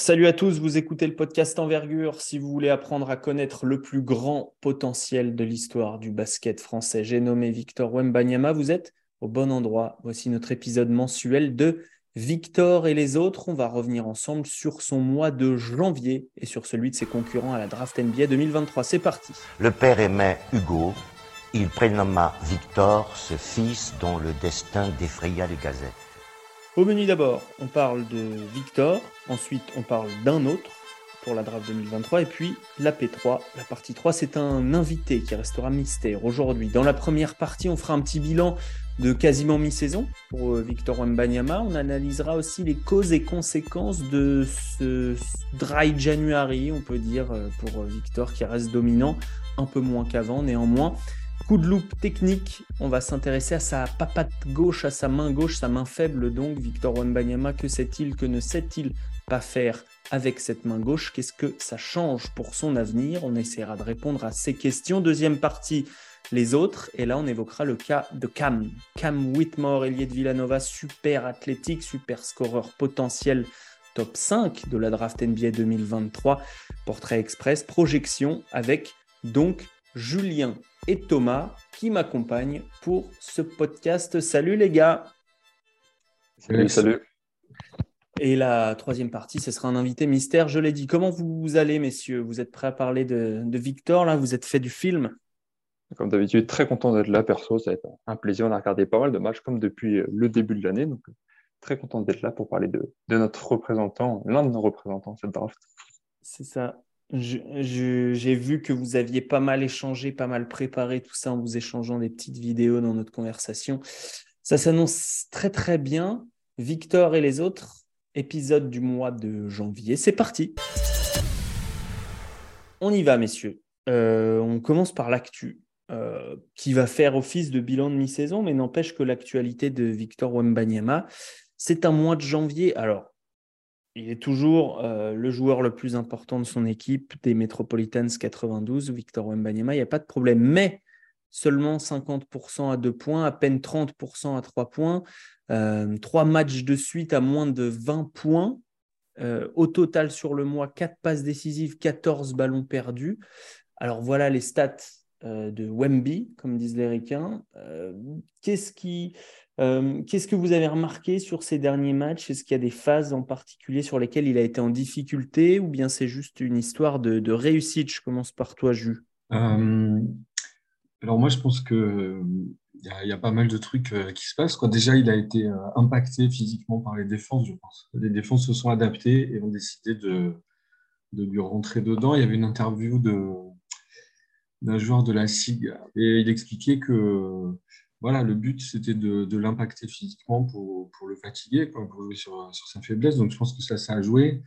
Salut à tous, vous écoutez le podcast Envergure. Si vous voulez apprendre à connaître le plus grand potentiel de l'histoire du basket français, j'ai nommé Victor Wembanyama. Vous êtes au bon endroit. Voici notre épisode mensuel de Victor et les autres. On va revenir ensemble sur son mois de janvier et sur celui de ses concurrents à la draft NBA 2023. C'est parti. Le père aimait Hugo. Il prénomma Victor, ce fils dont le destin défraya les gazettes. Au menu d'abord, on parle de Victor, ensuite on parle d'un autre pour la draft 2023, et puis la P3, la partie 3, c'est un invité qui restera mystère aujourd'hui. Dans la première partie, on fera un petit bilan de quasiment mi-saison pour euh, Victor Wembanyama. On analysera aussi les causes et conséquences de ce dry January, on peut dire, euh, pour euh, Victor qui reste dominant, un peu moins qu'avant néanmoins. Coup de loupe technique, on va s'intéresser à sa papate gauche, à sa main gauche, sa main faible donc, Victor Wembanyama, que sait-il, que ne sait-il pas faire avec cette main gauche Qu'est-ce que ça change pour son avenir? On essaiera de répondre à ces questions. Deuxième partie, les autres, et là on évoquera le cas de Cam. Cam Whitmore, ailier de Villanova, super athlétique, super scoreur potentiel top 5 de la draft NBA 2023, portrait express, projection avec donc Julien et Thomas qui m'accompagnent pour ce podcast. Salut les gars. Salut, salut. Et la troisième partie, ce sera un invité mystère. Je l'ai dit. Comment vous allez, messieurs? Vous êtes prêts à parler de, Victor Là, vous êtes fait du film? Comme d'habitude, très content d'être là, perso. Ça va être un plaisir. On a regardé pas mal de matchs comme depuis le début de l'année. Donc, très content d'être là pour parler de, de notre représentant, l'un de nos représentants cette draft. C'est ça. J'ai vu que vous aviez pas mal échangé, pas mal préparé tout ça en vous échangeant des petites vidéos dans notre conversation. Ça s'annonce très très bien. Victor et les autres, épisode du mois de janvier. C'est parti. On y va, messieurs. Euh, on commence par l'actu, euh, qui va faire office de bilan de mi-saison, mais n'empêche que l'actualité de Victor Wembanyama, c'est un mois de janvier. Alors, il est toujours euh, le joueur le plus important de son équipe des Metropolitans 92, Victor Wembanyama, il n'y a pas de problème. Mais seulement 50% à 2 points, à peine 30% à 3 points, euh, 3 matchs de suite à moins de 20 points. Euh, au total sur le mois, 4 passes décisives, 14 ballons perdus. Alors voilà les stats euh, de Wemby, comme disent les Ricains. Qu'est-ce qu'est-ce que vous avez remarqué sur ces derniers matchs? Est-ce qu'il y a des phases en particulier sur lesquelles il a été en difficulté ou bien c'est juste une histoire de, réussite? Je commence par toi, Jus. Alors moi, je pense que il y, a pas mal de trucs euh, qui se passent. Déjà, il a été impacté physiquement par les défenses, je pense. Les défenses se sont adaptées et ont décidé de, de lui rentrer dedans. Il y avait une interview d'un joueur de la SIG et il expliquait que voilà, le but, c'était de, l'impacter physiquement pour, le fatiguer, pour jouer sur, sa faiblesse. Donc, je pense que ça, ça a joué.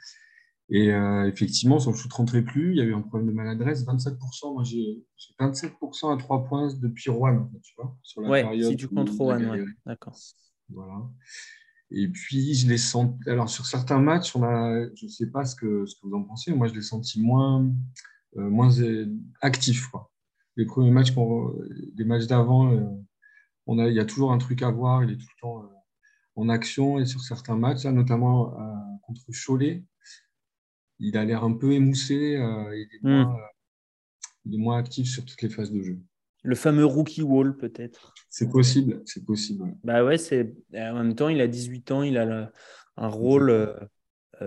Et euh, effectivement, son shoot rentrait plus. Il y a eu un problème de maladresse. 27%, moi, j'ai 27% à 3 points depuis Rouen, tu vois, sur la période si tu comptes Rouen, d'accord. Voilà. Et puis, je les sens. Alors, sur certains matchs, on a... je ne sais pas ce que, ce que vous en pensez. Moi, je l'ai senti moins, euh, moins actif. Quoi. Les premiers matchs, les matchs d'avant, euh, il y a toujours un truc à voir, il est tout le temps euh, en action et sur certains matchs, notamment contre Cholet, il a l'air un peu émoussé, euh, il, est hmm. moins, actif sur toutes les phases de jeu. Le fameux rookie wall, peut-être. C'est possible, c'est possible. Bah ouais, c'est en même temps, il a 18 ans, il a un rôle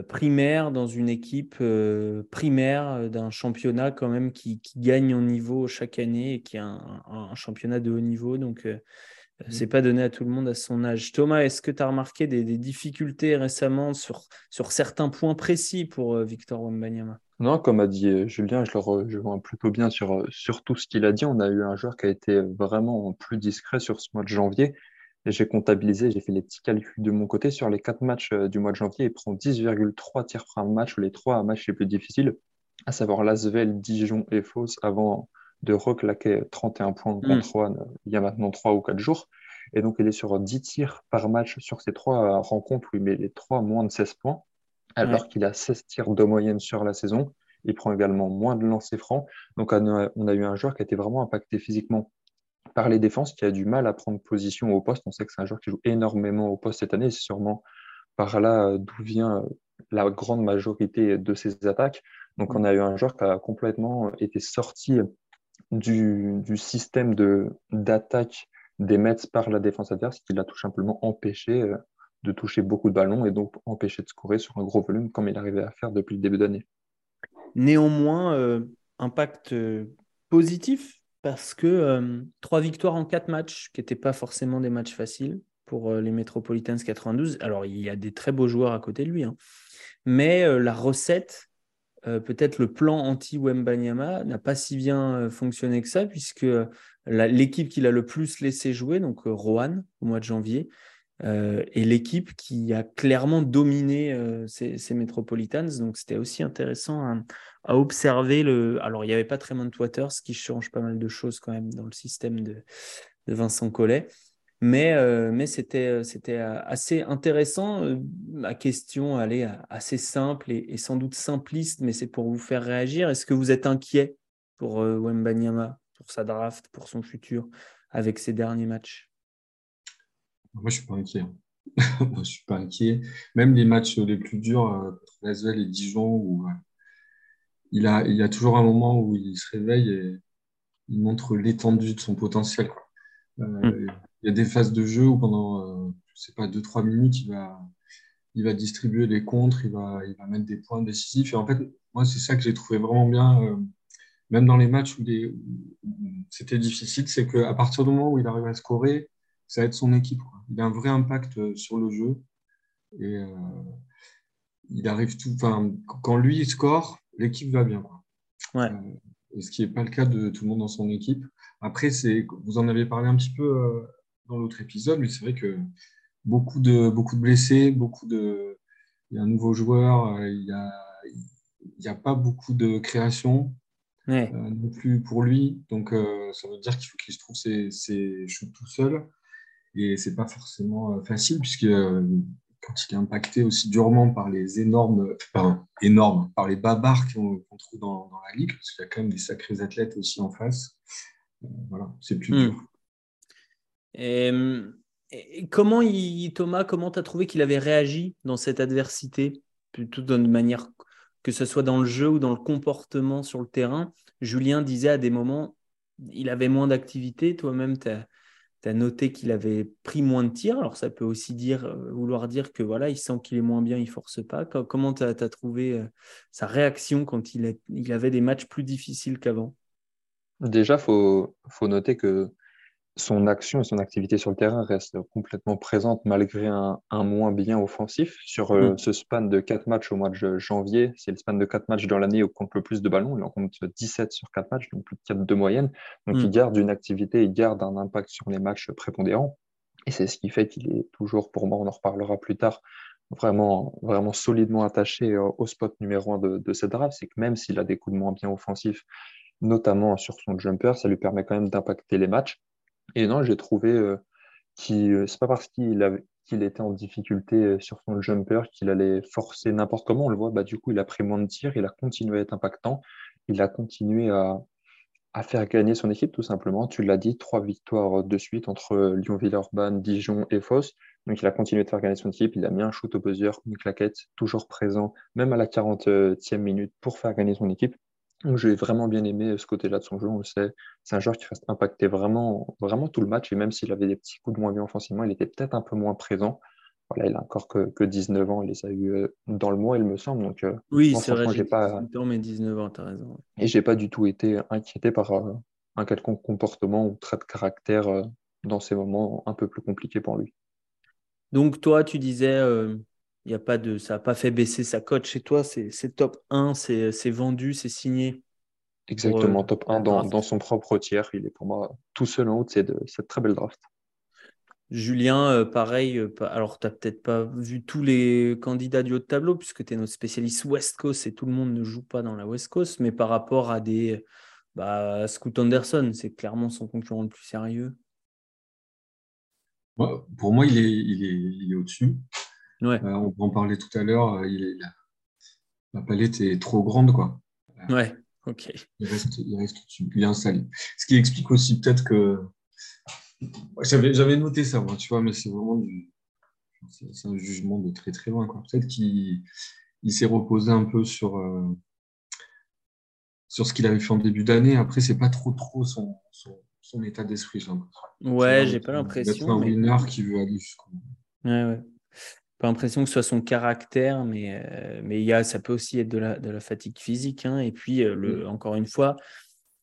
primaire dans une équipe primaire d'un championnat quand même qui, gagne en niveau chaque année et qui est un, championnat de haut niveau. Donc. C'est pas donné à tout le monde à son âge. Thomas, est-ce que tu as remarqué des, difficultés récemment sur, sur certains points précis pour euh, Victor Wembanyama? Non, comme a dit euh, Julien, je le vois plutôt bien sur, euh, sur tout ce qu'il a dit. On a eu un joueur qui a été vraiment plus discret sur ce mois de janvier. Et j'ai comptabilisé, j'ai fait les petits calculs de mon côté. Sur les quatre matchs du mois de janvier, il prend 10,3 tirs par match, les trois matchs les plus difficiles, à savoir Lasvel, Dijon et Fos, avant de reclaquer 31 points contre One il y a maintenant 3 ou 4 jours. Et donc, il est sur 10 tirs par match sur ces trois rencontres où il met les trois moins de 16 points, alors qu'il a 16 tirs de moyenne sur la saison. Il prend également moins de lancers francs. Donc, on a, eu un joueur qui a été vraiment impacté physiquement par les défenses, qui a du mal à prendre position au poste. On sait que c'est un joueur qui joue énormément au poste cette année. C'est sûrement par là d'où vient la grande majorité de ses attaques. Donc, on a eu un joueur qui a complètement été sorti du, système d'attaque des Mets par la défense adverse, qui l'a tout simplement empêché euh, de toucher beaucoup de ballons et donc empêché de scorer sur un gros volume comme il arrivait à faire depuis le début d'année. Néanmoins, euh, impact euh, positif parce que trois victoires en quatre matchs, qui n'étaient pas forcément des matchs faciles pour les Metropolitans 92. Alors, il y a des très beaux joueurs à côté de lui, hein. mais la recette euh, peut-être le plan anti-Wembanyama n'a pas si bien euh, fonctionné que ça, puisque euh, l'équipe qu'il a le plus laissé jouer, donc Rohan, au mois de janvier, est l'équipe qui a clairement dominé ces, Metropolitans. Donc c'était aussi intéressant à, observer. Le... Alors il n'y avait pas Tremont Waters, qui change pas mal de choses quand même dans le système de, de Vincent Collet. Mais, euh, mais c'était, euh, c'était euh, assez intéressant. Ma question, elle est assez simple et, sans doute simpliste, mais c'est pour vous faire réagir. Est-ce que vous êtes inquiet pour Wembanyama, pour sa draft, pour son futur, avec ses derniers matchs? Moi, je ne suis pas inquiet. Moi, je suis pas inquiet. Même les matchs les plus durs contre Lasvel et Dijon, où il, a, il y a toujours un moment où il se réveille et il montre l'étendue de son potentiel. Mmh il y a des phases de jeu où pendant, euh, je sais pas, 2-3 minutes, il va, il va distribuer des contres, il va, il va mettre des points décisifs. Et en fait, moi, c'est ça que j'ai trouvé vraiment bien, euh, même dans les matchs où, c'était difficile, c'est qu'à partir du moment où il arrive à scorer, ça aide son équipe. Il a un vrai impact euh, sur le jeu. Et il arrive tout. Enfin, quand lui il score, l'équipe va bien. Ouais. ce qui n'est pas le cas de tout le monde dans son équipe. Après, c'est, vous en avez parlé un petit peu dans l'autre épisode, mais c'est vrai que beaucoup de, beaucoup de blessés, beaucoup de. Il y a un nouveau joueur, euh, il n'y a, il a pas beaucoup de création euh, non plus pour lui. Donc, euh, ça veut dire qu'il faut qu'il se trouve ses, ses shoots tout seul. Et c'est pas forcément facile, puisque quand il est impacté aussi durement par les énormes, enfin, énormes, par les babards qu'on trouve dans, dans, la ligue, parce qu'il y a quand même des sacrés athlètes aussi en face. voilà, c'est plus hmm. dur. Et, comment Thomas, comment tu as trouvé qu'il avait réagi dans cette adversité, plutôt d'une manière que ce soit dans le jeu ou dans le comportement sur le terrain. Julien disait à des moments, il avait moins d'activité, toi-même tu as, noté qu'il avait pris moins de tirs, alors ça peut aussi dire, euh, vouloir dire que voilà, il sent qu'il est moins bien, il force pas. Comment tu as, trouvé euh, sa réaction quand il, avait des matchs plus difficiles qu'avant? Déjà, faut, faut noter que son action et son activité sur le terrain restent complètement présentes malgré un, moins bien offensif. Sur euh, mm. ce span de 4 matchs au mois de janvier, c'est le span de 4 matchs dans l'année où compte le plus de ballons. Il en compte 17 sur 4 matchs, donc plus de 4 de moyenne. Donc il mm. garde une activité, il garde un impact sur les matchs prépondérants. Et c'est ce qui fait qu'il est toujours, pour moi, on en reparlera plus tard, vraiment, vraiment solidement attaché euh, au spot numéro 1 de, de cette draft. C'est que même s'il a des coups de moins bien offensifs, notamment sur son jumper, ça lui permet quand même d'impacter les matchs. Et non, j'ai trouvé euh, qu'il euh, c'est pas parce qu'il était en difficulté euh, sur son jumper qu'il allait forcer n'importe comment. On le voit, bah, du coup, il a pris moins de tirs, il a continué à être impactant, il a continué à, faire gagner son équipe, tout simplement. Tu l'as dit, trois victoires de suite entre Lyon-Villeurbanne, Dijon et Foss. Donc, il a continué de faire gagner son équipe. Il a mis un shoot au buzzer, une claquette, toujours présent, même à la 40e minute pour faire gagner son équipe. J'ai vraiment bien aimé ce côté-là de son jeu. On le sait, c'est un joueur qui reste impacté vraiment, vraiment tout le match. Et même s'il avait des petits coups de moins bien offensivement, il était peut-être un peu moins présent. Voilà, il a encore que, que 19 ans. Il les a eu euh, dans le mois, il me semble. Donc, euh, oui, c'est vrai. J'ai pas... mais 19 ans, tu as raison. Et j'ai pas du tout été inquiété par euh, un quelconque comportement ou trait de caractère dans ces moments un peu plus compliqués pour lui. Donc, toi, tu disais y a pas de, ça n'a pas fait baisser sa cote chez toi. C'est top 1, c'est vendu, c'est signé. Exactement, euh, top 1 dans, son propre tiers. Il est pour moi tout seul en haut de cette très belle draft. Julien, euh, pareil, euh, alors tu n'as peut-être pas vu tous les candidats du haut de tableau, puisque tu es notre spécialiste West Coast et tout le monde ne joue pas dans la West Coast, mais par rapport à des bah, Scoot Anderson, c'est clairement son concurrent le plus sérieux. Pour moi, il est, il est, il est au-dessus. Ouais. Euh, on en parlait tout à l'heure, euh, il la, palette est trop grande. Quoi. Ouais, ok. Il reste, il reste bien salé. Ce qui explique aussi peut-être que. J'avais noté ça, moi, tu vois, mais c'est vraiment du. C'est un jugement de très très loin. Peut-être qu'il il s'est reposé un peu sur, euh, sur ce qu'il avait fait en début d'année. Après, c'est pas trop trop son, son, état d'esprit, j'ai l'impression. Ouais, j'ai pas l'impression. C'est un winner qui veut aller jusqu'au Ouais, ouais. Pas l'impression que ce soit son caractère, mais, euh, mais il y a, ça peut aussi être de la, de la fatigue physique. Hein. Et puis, euh, le, encore une fois,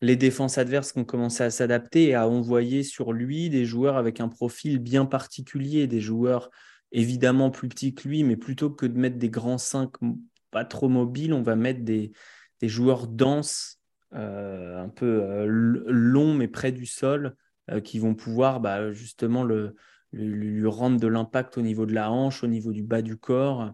les défenses adverses qui ont commencé à s'adapter et à envoyer sur lui des joueurs avec un profil bien particulier, des joueurs évidemment plus petits que lui, mais plutôt que de mettre des grands 5 pas trop mobiles, on va mettre des, des joueurs denses, euh, un peu longs mais près du sol, qui vont pouvoir bah, justement le, lui rendre de l'impact au niveau de la hanche, au niveau du bas du corps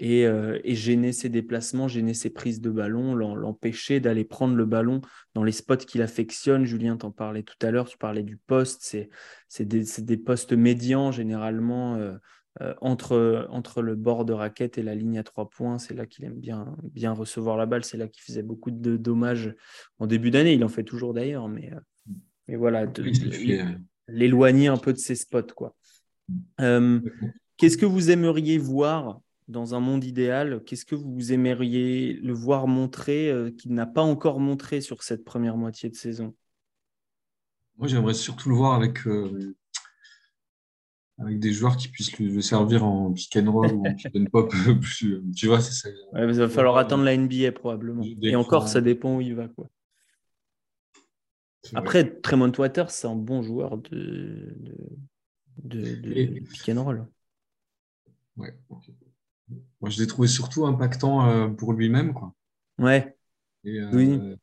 euh, et, gêner ses déplacements, gêner ses prises de ballon, l'empêcher d'aller prendre le ballon dans les spots qu'il affectionne. Julien t'en parlait tout à l'heure, tu parlais du poste, c'est des, postes médians généralement euh, euh, entre, entre le bord de raquette et la ligne à trois points. C'est là qu'il aime bien, bien recevoir la balle, c'est là qu'il faisait beaucoup de dommages en début d'année, il en fait toujours d'ailleurs, mais, mais voilà, l'éloigner un peu de ses spots. quoi. Qu'est-ce que vous aimeriez voir dans un monde idéal, qu'est-ce que vous aimeriez le voir montrer euh, qu'il n'a pas encore montré sur cette première moitié de saison? Moi, j'aimerais surtout le voir avec, euh, avec des joueurs qui puissent le, servir en pick and roll ou en pick and pop. tu vois, c'est ça. il va falloir attendre la NBA probablement. Et encore, ça dépend où il va. Quoi. Après, Tremont Waters, c'est un bon joueur de, de, de, pick and roll. Ouais, ok. Moi, je l'ai trouvé surtout impactant euh, pour lui-même. Quoi. Ouais. Euh, oui.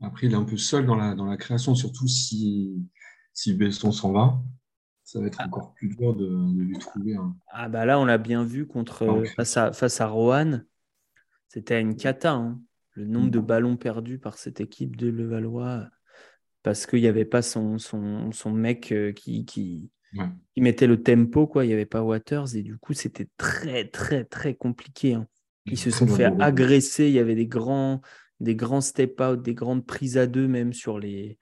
Après, il est un peu seul dans la, dans la création, surtout si, si Besson s'en va. Ça va être ah. encore plus dur de, lui trouver un. Ah, bah là, on l'a bien vu contre, face, à, face à Rohan. C'était une cata. Hein. Le nombre de ballons perdus par cette équipe de Levallois parce qu'il n'y avait pas son, son, son mec euh, qui, qui, mettait le tempo, quoi. Il n'y avait pas Waters et du coup, c'était très, très, très compliqué. Hein. Ils se sont fait agresser. Il y avait des grands, des grands step out, des grandes prises à deux, même sur les,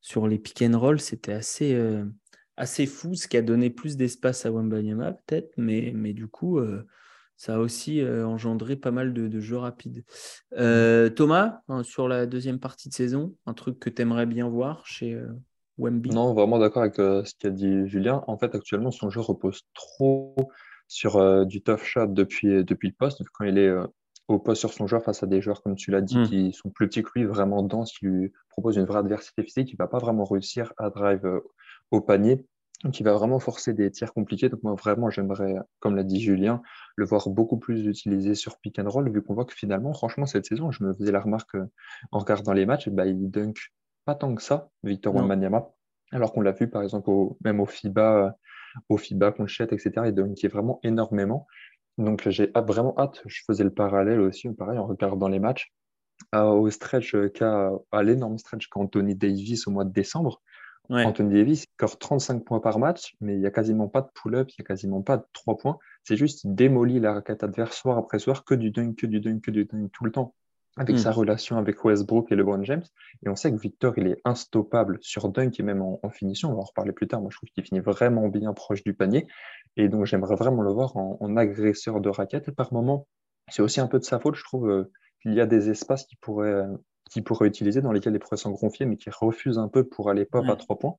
sur les pick and roll. C'était assez, euh, assez fou, ce qui a donné plus d'espace à Wembanyama, peut-être, mais, mais du coup, euh, ça a aussi euh, engendré pas mal de, jeux rapides. Thomas, hein, sur la deuxième partie de saison, un truc que tu aimerais bien voir chez, non, vraiment d'accord avec euh, ce qu'a dit Julien. En fait, actuellement, son jeu repose trop sur euh, du tough shot depuis, depuis le poste. Quand il est euh, au poste sur son joueur face à des joueurs, comme tu l'as dit, hmm. qui sont plus petits que lui, vraiment denses, qui lui proposent une vraie adversité physique, il ne va pas vraiment réussir à drive au panier. Donc, il va vraiment forcer des tirs compliqués. Donc, moi, vraiment, j'aimerais, comme l'a dit Julien, le voir beaucoup plus utilisé sur pick and roll, vu qu'on voit que finalement, franchement, cette saison, je me faisais la remarque en regardant les matchs, bah, il dunk pas tant que ça, Victor Wembanyama, alors qu'on l'a vu par exemple même au FIBA, au FIBA Conchette, etc. Il est vraiment énormément. Donc j'ai vraiment hâte, je faisais le parallèle aussi, pareil, en regardant les matchs, au stretch à l'énorme stretch qu'Anthony Davis au mois de décembre. Anthony Davis score 35 points par match, mais il n'y a quasiment pas de pull-up, il n'y a quasiment pas de 3 points. C'est juste, il démolit la raquette adverse soir après soir, que du dunk, que du dunk, que du dunk tout le temps avec hmm. sa relation avec Westbrook et LeBron James. Et on sait que Victor, il est instoppable sur dunk et même en, finition. On va en reparler plus tard. Moi, je trouve qu'il finit vraiment bien proche du panier. Et donc, j'aimerais vraiment le voir en, agresseur de raquettes. Et par moment, c'est aussi un peu de sa faute. Je trouve euh, qu'il y a des espaces qu'il pourrait, qu'il pourrait utiliser, dans lesquels il pourrait s'engonfler, mais qui refuse un peu pour aller pop à trois points.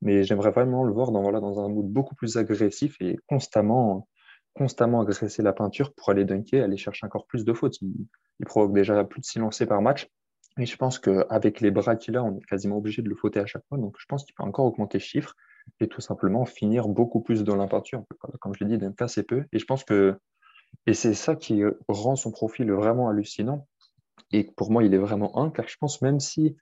Mais j'aimerais vraiment le voir dans, voilà, dans un mood beaucoup plus agressif et constamment constamment agresser la peinture pour aller dunker, aller chercher encore plus de fautes. Il, provoque déjà plus de silencés par match. Et je pense qu'avec les bras qu'il a, on est quasiment obligé de le fauter à chaque fois. Donc je pense qu'il peut encore augmenter le chiffre et tout simplement finir beaucoup plus dans la peinture. Comme je l'ai dit, d'un assez peu. Et je pense que et c'est ça qui rend son profil vraiment hallucinant. Et pour moi, il est vraiment un, car je pense même si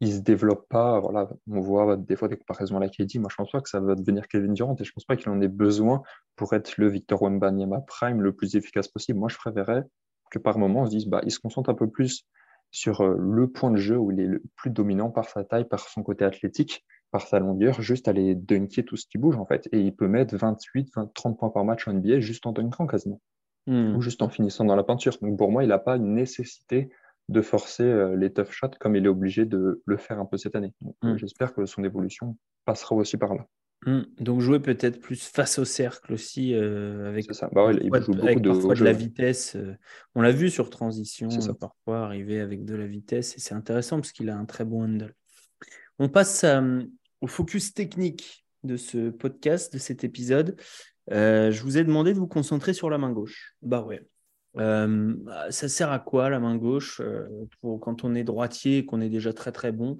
il se développe pas. Voilà, on voit des fois des comparaisons à la KD. Moi, je pense pas que ça va devenir Kevin Durant et je pense pas qu'il en ait besoin pour être le Victor Wembanyama prime le plus efficace possible. Moi, je préférerais que par moment, on se dise, bah, il se concentre un peu plus sur euh, le point de jeu où il est le plus dominant par sa taille, par son côté athlétique, par sa longueur, juste aller dunker tout ce qui bouge en fait. Et il peut mettre 28, 20, 30 points par match en NBA juste en dunkant quasiment. Hmm. Ou juste en finissant dans la peinture. Donc pour moi, il n'a pas une nécessité de forcer euh, les tough shots comme il est obligé de le faire un peu cette année. Euh, mm. J'espère que son évolution passera aussi par là. Hmm. Donc jouer peut-être plus face au cercle aussi, euh, avec, ça. Bah ouais, il joue beaucoup avec de parfois de la vitesse. on l'a vu sur transition, parfois arriver avec de la vitesse, et c'est intéressant parce qu'il a un très bon handle. On passe au focus technique de ce podcast, de cet épisode. Euh, je vous ai demandé de vous concentrer sur la main gauche. Bah ouais. Euh, ça sert à quoi la main gauche euh, quand on est droitier et qu'on est déjà très très bon?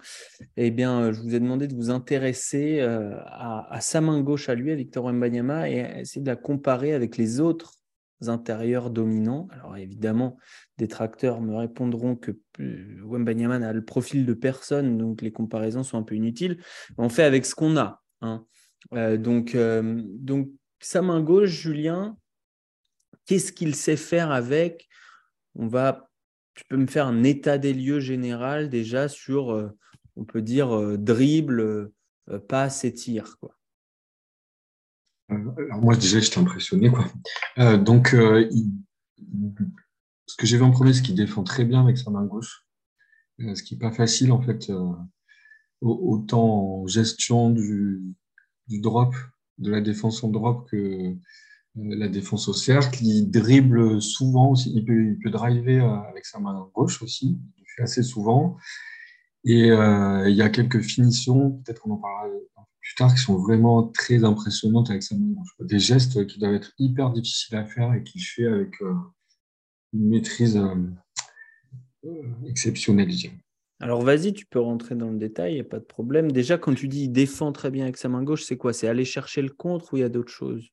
Eh bien, euh, je vous ai demandé de vous intéresser à, sa main gauche à lui, à Victor Wembanyama, et essayer de la comparer avec les autres intérieurs dominants. Alors évidemment, des tracteurs me répondront que Wembanyama n'a le profil de personne, donc les comparaisons sont un peu inutiles. On fait avec ce qu'on a. hein. Donc, donc, sa main gauche, Julien, qu'est-ce qu'il sait faire avec On va, tu peux me faire un état des lieux général déjà sur, euh, on peut dire, euh, dribble, euh, passe et tir. Quoi. Alors moi déjà j'étais impressionné quoi. Donc ce que j'ai vu en premier, c'est qu'il défend très bien avec sa main gauche, ce qui n'est pas facile en fait, au- autant en gestion du, drop, de la défense en drop que la défense au cercle. Il dribble souvent il peut, driver euh, avec sa main gauche aussi, il fait assez souvent. Et euh, il y a quelques finitions, peut-être qu'on en parlera plus tard, qui sont vraiment très impressionnantes avec sa main gauche. Des gestes qui doivent être hyper difficiles à faire et qu'il fait avec euh, une maîtrise euh, euh, exceptionnelle. Alors vas-y, tu peux rentrer dans le détail, il n'y a pas de problème. Déjà, quand tu dis il défend très bien avec sa main gauche, c'est quoi? C'est aller chercher le contre ou il y a d'autres choses?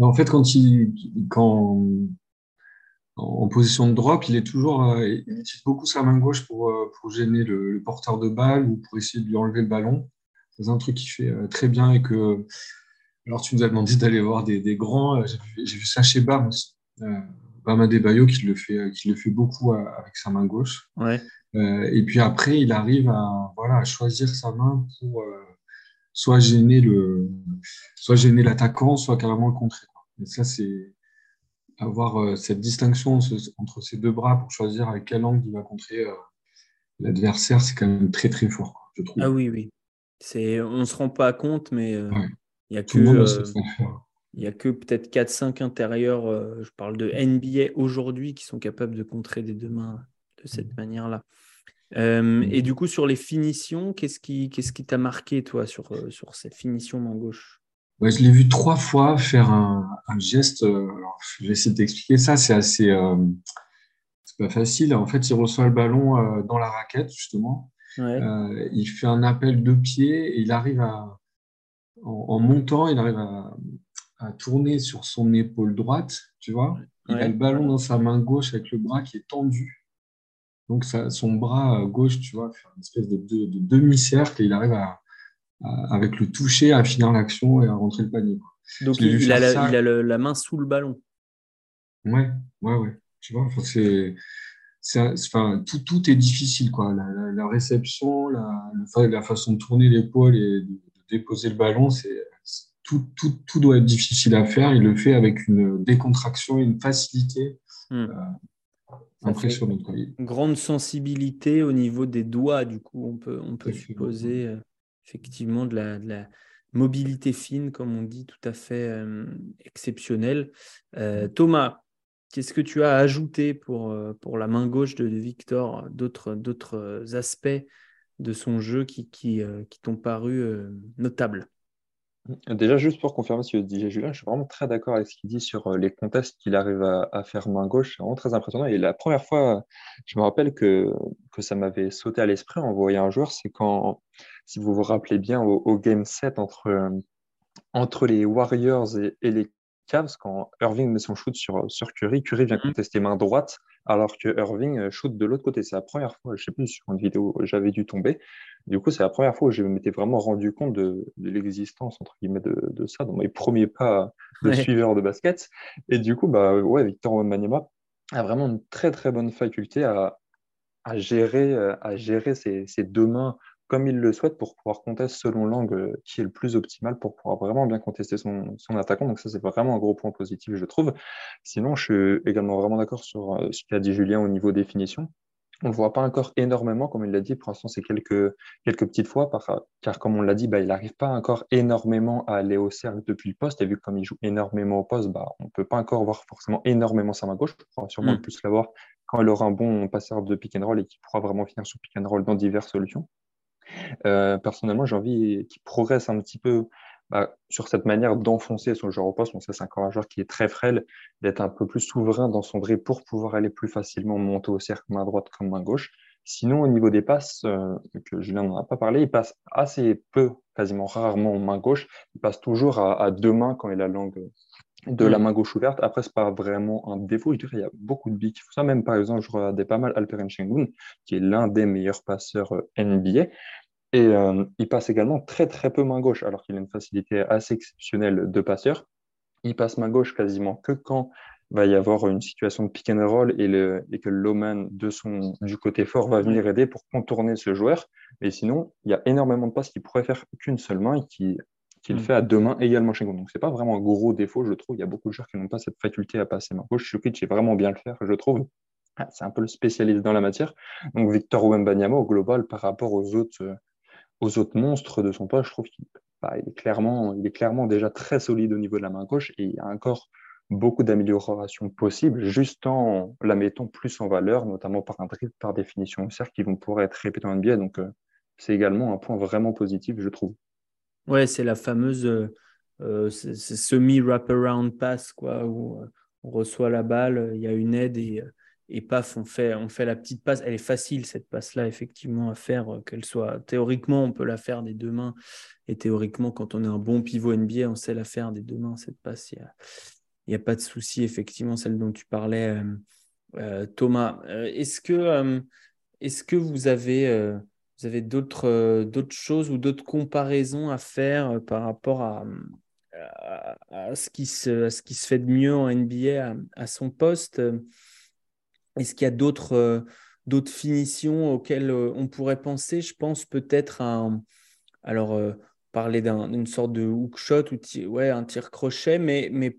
En fait, quand il, quand, en position de drop, il est toujours, euh, il utilise beaucoup sa main gauche pour, euh, pour gêner le, le porteur de balle ou pour essayer de lui enlever le ballon. C'est un truc qu'il fait euh, très bien et que, alors tu nous as demandé d'aller voir des, des grands, j'ai vu, ça chez Bam aussi. Euh, Bam Adebayo qui le fait, qui le fait beaucoup avec sa main gauche. Ouais. Euh, et puis après, il arrive à, voilà, à choisir sa main pour euh, soit gêner le, soit gêner l'attaquant, soit carrément le contrer. Et ça, c'est avoir euh, cette distinction entre ces deux bras pour choisir à quel angle il va contrer euh, l'adversaire, c'est quand même très très fort, je trouve. Ah oui, oui. C'est, on ne se rend pas compte, mais euh, Ouais. il y a que, euh, a peut-être 4-5 intérieurs, euh, je parle de NBA aujourd'hui, qui sont capables de contrer des deux mains de cette manière-là. Euh, et du coup, sur les finitions, qu'est-ce qui qu'est-ce qui t'a marqué, toi, sur, euh, sur cette finition main gauche? Ouais, je l'ai vu trois fois faire un, un geste. euh, alors, je vais essayer d'expliquer ça. C'est assez, euh, c'est pas facile. En fait, il reçoit le ballon euh, dans la raquette justement. Ouais. Il fait un appel de pied et il arrive à, en, en montant, il arrive à, à tourner sur son épaule droite, tu vois. Il Ouais. a le ballon dans sa main gauche avec le bras qui est tendu. Donc, ça, son bras euh, gauche, tu vois, fait une espèce de, de- de demi-cercle et il arrive à, à- avec le toucher, à finir l'action et à rentrer le panier. Donc, il, a, la, ça. il a le- la main sous le ballon. Ouais, ouais, ouais. Tu vois, enfin, c'est, tout, tout est difficile, quoi. La, la- la réception, la, façon de tourner l'épaule et de, de déposer le ballon, c'est, tout, tout, tout doit être difficile à faire. Il le fait avec une décontraction et une facilité Hmm. Ça une grande sensibilité au niveau des doigts, du coup, on peut, on supposer euh, effectivement de la, de la mobilité fine, comme on dit, tout à fait euh, exceptionnelle. Euh, Thomas, qu'est-ce que tu as à ajouter pour, pour la main gauche de, de Victor, d'autres, aspects de son jeu qui, qui, qui t'ont paru notables? Déjà, juste pour confirmer ce que disait Julien, je suis vraiment très d'accord avec ce qu'il dit sur euh, les contests qu'il arrive à, à faire main gauche. C'est vraiment très impressionnant. Et la première fois, je me rappelle que, que ça m'avait sauté à l'esprit en voyant un joueur, c'est quand, si vous vous rappelez bien, au, au Game 7 entre, euh, entre les Warriors et, et les Cavs, quand Irving met son shoot sur, sur Curry, Curry vient Mhm. contester main droite, alors que Irving euh, shoot de l'autre côté. C'est la première fois, je sais plus sur une vidéo, j'avais dû tomber. Du coup, c'est la première fois où je m'étais vraiment rendu compte de, de l'existence, entre guillemets, de, de ça dans mes premiers pas de Ouais. suiveur de basket. Et du coup, bah, ouais, Victor Wembanyama a vraiment une très, très bonne faculté à, à gérer, euh, à gérer ses, ses deux mains comme il le souhaite pour pouvoir contester selon l'angle qui est le plus optimal pour pouvoir vraiment bien contester son, son attaquant. Donc ça, c'est vraiment un gros point positif, je trouve. Sinon, je suis également vraiment d'accord sur euh, ce qu'a dit Julien au niveau définition. On ne le voit pas encore énormément, comme il l'a dit. Pour l'instant, c'est quelques, quelques petites fois, car, comme on l'a dit, bah, il n'arrive pas encore énormément à aller au cercle depuis le poste. Et vu que comme il joue énormément au poste, bah, on ne peut pas encore voir forcément énormément sa main gauche. On pourra sûrement mm. plus l'avoir quand il aura un bon passeur de pick and roll et qu'il pourra vraiment finir sur pick and roll dans diverses solutions. Euh, personnellement, j'ai envie qu'il progresse un petit peu bah, sur cette manière d'enfoncer son joueur au poste. On sait c'est encore un joueur qui est très frêle, d'être un peu plus souverain dans son dribble pour pouvoir aller plus facilement monter au cercle main droite comme main gauche. Sinon, au niveau des passes, euh, que Julien n'en a pas parlé, il passe assez peu, quasiment rarement main gauche. Il passe toujours à, deux mains quand il a la langue de la mm. main gauche ouverte. Après, c'est pas vraiment un défaut. Je dirais il y a beaucoup de font ça. Même, par exemple, je regardais pas mal Alperen Şengün, qui est l'un des meilleurs passeurs euh, NBA. Et euh, il passe également très très peu main gauche, alors qu'il a une facilité assez exceptionnelle de passeur. Il passe main gauche quasiment que quand va y avoir une situation de pick and roll et, le, et que l'Oman de son, du côté fort va venir aider pour contourner ce joueur. Mais sinon, il y a énormément de passes qu'il pourrait faire qu'une seule main et qui qu'il mm. fait à deux mains également chez nous. Donc, c'est pas vraiment un gros défaut, je trouve. Il y a beaucoup de joueurs qui n'ont pas cette faculté à passer main gauche. Shukic sait vraiment bien le faire, je trouve. Ah, c'est un peu le spécialiste dans la matière. Donc, Victor Wembanyama, au global, par rapport aux autres, euh, aux autres monstres de son poste, je trouve qu'il bah, est, clairement, il est clairement déjà très solide au niveau de la main gauche et il y a encore beaucoup d'améliorations possibles juste en la mettant plus en valeur, notamment par un dribble par définition au cercle qui vont pouvoir être répétés en NBA. Donc, euh, c'est également un point vraiment positif, je trouve. Ouais, c'est la fameuse euh, euh, semi-wraparound pass, quoi, où on reçoit la balle, il y a une aide et et paf, on fait, la petite passe. Elle est facile, cette passe-là, effectivement, à faire, euh, qu'elle soit. Théoriquement, on peut la faire des deux mains. Et théoriquement, quand on est un bon pivot NBA, on sait la faire des deux mains, cette passe. Il n'y a, pas de souci, effectivement, celle dont tu parlais, euh, euh, Thomas. est-ce que, est que vous avez, vous avez d'autres, d'autres choses ou d'autres comparaisons à faire par rapport à, à, ce qui se, ce qui se fait de mieux en NBA à son poste? Est-ce qu'il y a d'autres euh, finitions auxquelles euh, on pourrait penser? Je pense peut-être à alors euh, parler d'une sorte de hook shot ou ouais, un tir crochet, mais,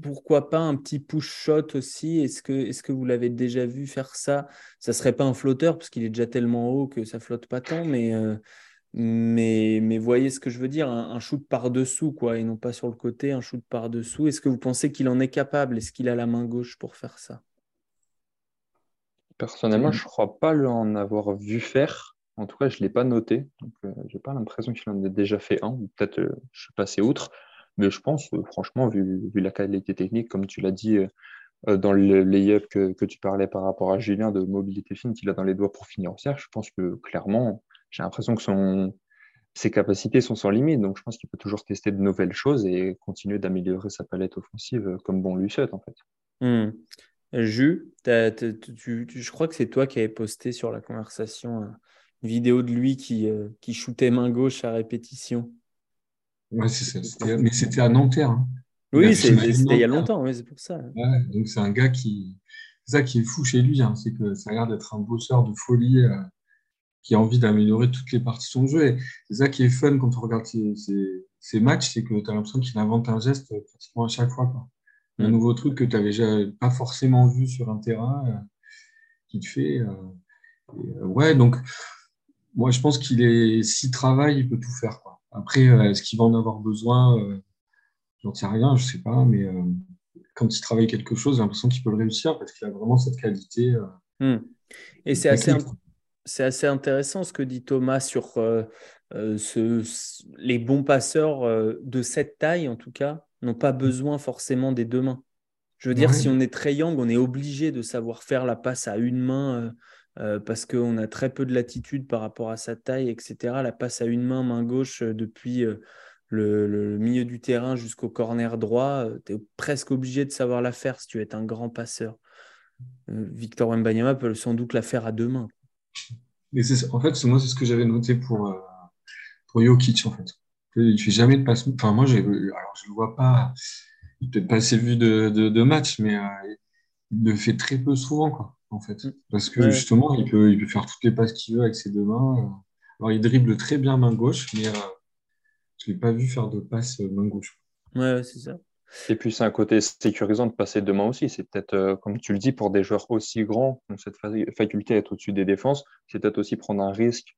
pourquoi pas un petit push shot aussi? Est-ce que, vous l'avez déjà vu faire ça? Ça serait pas un flotteur parce qu'il est déjà tellement haut que ça flotte pas tant, mais, mais, voyez ce que je veux dire un, un shoot par dessous quoi, et non pas sur le côté, un shoot par dessous. Est-ce que vous pensez qu'il en est capable? Est-ce qu'il a la main gauche pour faire ça? Personnellement, je ne crois pas l'en avoir vu faire. En tout cas, je ne l'ai pas noté. Donc, euh, je n'ai pas l'impression qu'il en ait déjà fait un. Peut-être euh, je suis passé outre. Mais je pense, euh, franchement, vu, la qualité technique, comme tu l'as dit dans le layup que, que, tu parlais par rapport à Julien de mobilité fine qu'il a dans les doigts pour finir au cercle, je pense que clairement, j'ai l'impression que son, ses capacités sont sans limite. Donc, je pense qu'il peut toujours tester de nouvelles choses et continuer d'améliorer sa palette offensive comme bon lui souhaite, en fait. Hmm. Jus, je crois que c'est toi qui avais posté sur la conversation une vidéo de lui qui, euh, qui shootait main gauche à répétition. Ouais, c'est ça. Mais c'était à Nanterre. Hein. Oui, c'était il y a longtemps, c'est pour ça. donc c'est un gars qui. ça qui est fou chez lui, hein, c'est que ça a l'air d'être un bosseur de folie euh, qui a envie d'améliorer toutes les parties de son jeu. C'est ça qui est fun quand on regarde ses, matchs, c'est que tu as l'impression qu'il invente un geste pratiquement à chaque fois. Quoi un mm. nouveau truc que tu n'avais déjà pas forcément vu sur un terrain euh, qui te fait. Euh, euh, ouais, donc moi je pense qu'il est, s'il travaille, il peut tout faire. Quoi. Après, est-ce qu'il va en avoir besoin J'en sais rien, je sais pas, mais quand il travaille quelque chose, j'ai l'impression qu'il peut le réussir parce qu'il a vraiment cette qualité. Mm. Et c'est assez, c'est assez intéressant ce que dit Thomas sur ce, les bons passeurs de cette taille, en tout cas, n'ont pas besoin forcément des deux mains. Je veux dire, si on est très young, on est obligé de savoir faire la passe à une main euh, euh, parce qu'on a très peu de latitude par rapport à sa taille, etc. La passe à une main, main gauche, euh, depuis le, milieu du terrain jusqu'au corner droit, tu es presque obligé de savoir la faire si tu es un grand passeur. Victor Wembanyama peut sans doute la faire à deux mains. Mais en fait, moi, c'est ce que j'avais noté pour, pour Jokic, en fait. Il fait jamais de passe. Enfin, moi, alors, je le vois pas. Il peut-être pas assez vu de, de, match, mais euh, il le fait très peu souvent, quoi, en fait. Parce que justement, il peut, il peut faire toutes les passes qu'il veut avec ses deux mains. Euh. Alors, il dribble très bien main gauche, mais euh, je l'ai pas vu faire de passe main gauche. Ouais, c'est ça. Et puis c'est un côté sécurisant de passer deux mains aussi. C'est peut-être, euh, comme tu le dis, pour des joueurs aussi grands, qui ont cette faculté à être au-dessus des défenses, c'est peut-être aussi prendre un risque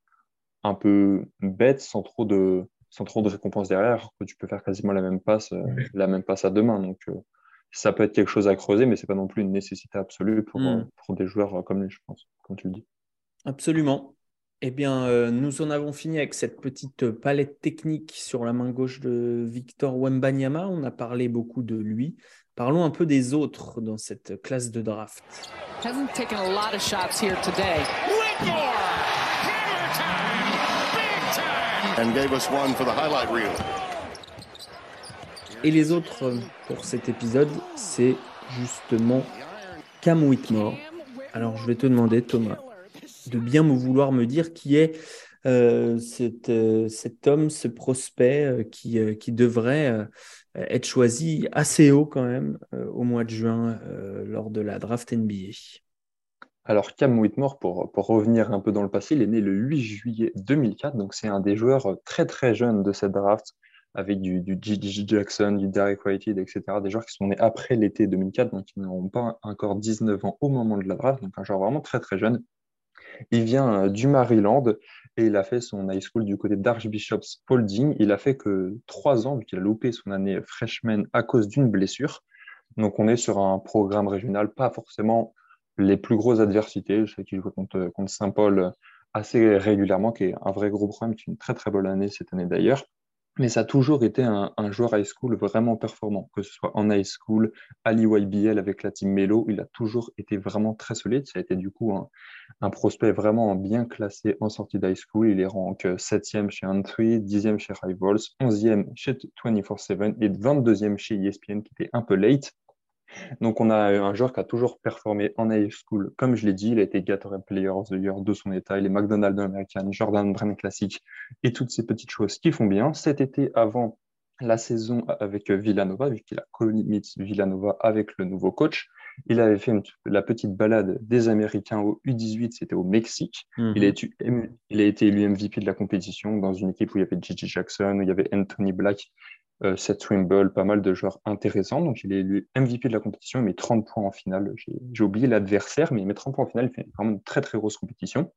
un peu bête sans trop de, sans trop de récompense derrière, que tu peux faire quasiment la même passe, euh, la même passe à deux mains. Donc euh, ça peut être quelque chose à creuser, mais c'est pas non plus une nécessité absolue pour, hmm. pour des joueurs comme lui, je pense, comme tu le dis. Absolument. Eh bien, euh, nous en avons fini avec cette petite palette technique sur la main gauche de Victor Wembanyama. On a parlé beaucoup de lui. Parlons un peu des autres dans cette classe de draft. Et les autres euh, pour cet épisode, c'est justement Cam Whitmore. Alors, je vais te demander, Thomas, de bien me vouloir me dire qui est euh, euh, cet, homme, ce prospect qui, qui, devrait être choisi assez haut quand même au mois de juin lors de la draft NBA. Alors Cam Whitmore, pour, pour, revenir un peu dans le passé, il est né le 8 juillet 2004, donc c'est un des joueurs très très jeunes de cette draft, avec du, Gigi Jackson, du Derek Whitehead, etc. Des joueurs qui sont nés après l'été 2004, donc ils n'ont pas encore 19 ans au moment de la draft, donc un joueur vraiment très très jeune. Il vient euh, du Maryland et il a fait son high school du côté d'Archbishop Spalding. Il a fait que trois ans, vu qu'il a loupé son année freshman à cause d'une blessure. Donc on est sur un programme régional, pas forcément les plus grosses adversités. Je sais qu'il joue contre, contre Saint-Paul assez régulièrement, qui est un vrai gros problème, qui est une très très bonne année cette année d'ailleurs. Mais ça a toujours été un, joueur high school vraiment performant, que ce soit en high school, à l'EYBL avec la team Melo, il a toujours été vraiment très solide. Ça a été du coup un, prospect vraiment bien classé en sortie d'high school. Il est rank 7e chez Entry, 10e chez Rivals, 11e chez 24-7 et 22e chez ESPN qui était un peu late. Donc, on a un joueur qui a toujours performé en high school. Comme je l'ai dit, il a été Gatorade Player of the Year de son état. Il est McDonald's American, Jordan Brand Classic et toutes ces petites choses qui font bien. Cet été, avant la saison avec Villanova, vu qu'il a connu Villanova avec le nouveau coach, il avait fait la petite balade des Américains au U18, c'était au Mexique. Mhm. il, a été, il, a été, élu MVP de la compétition dans une équipe où il y avait Gigi Jackson, où il y avait Anthony Black euh, Seth pas mal de joueurs intéressants. Donc, il est élu MVP de la compétition, il met 30 points en finale. J'ai oublié l'adversaire, mais il met 30 points en finale. Il fait vraiment une très, très grosse compétition.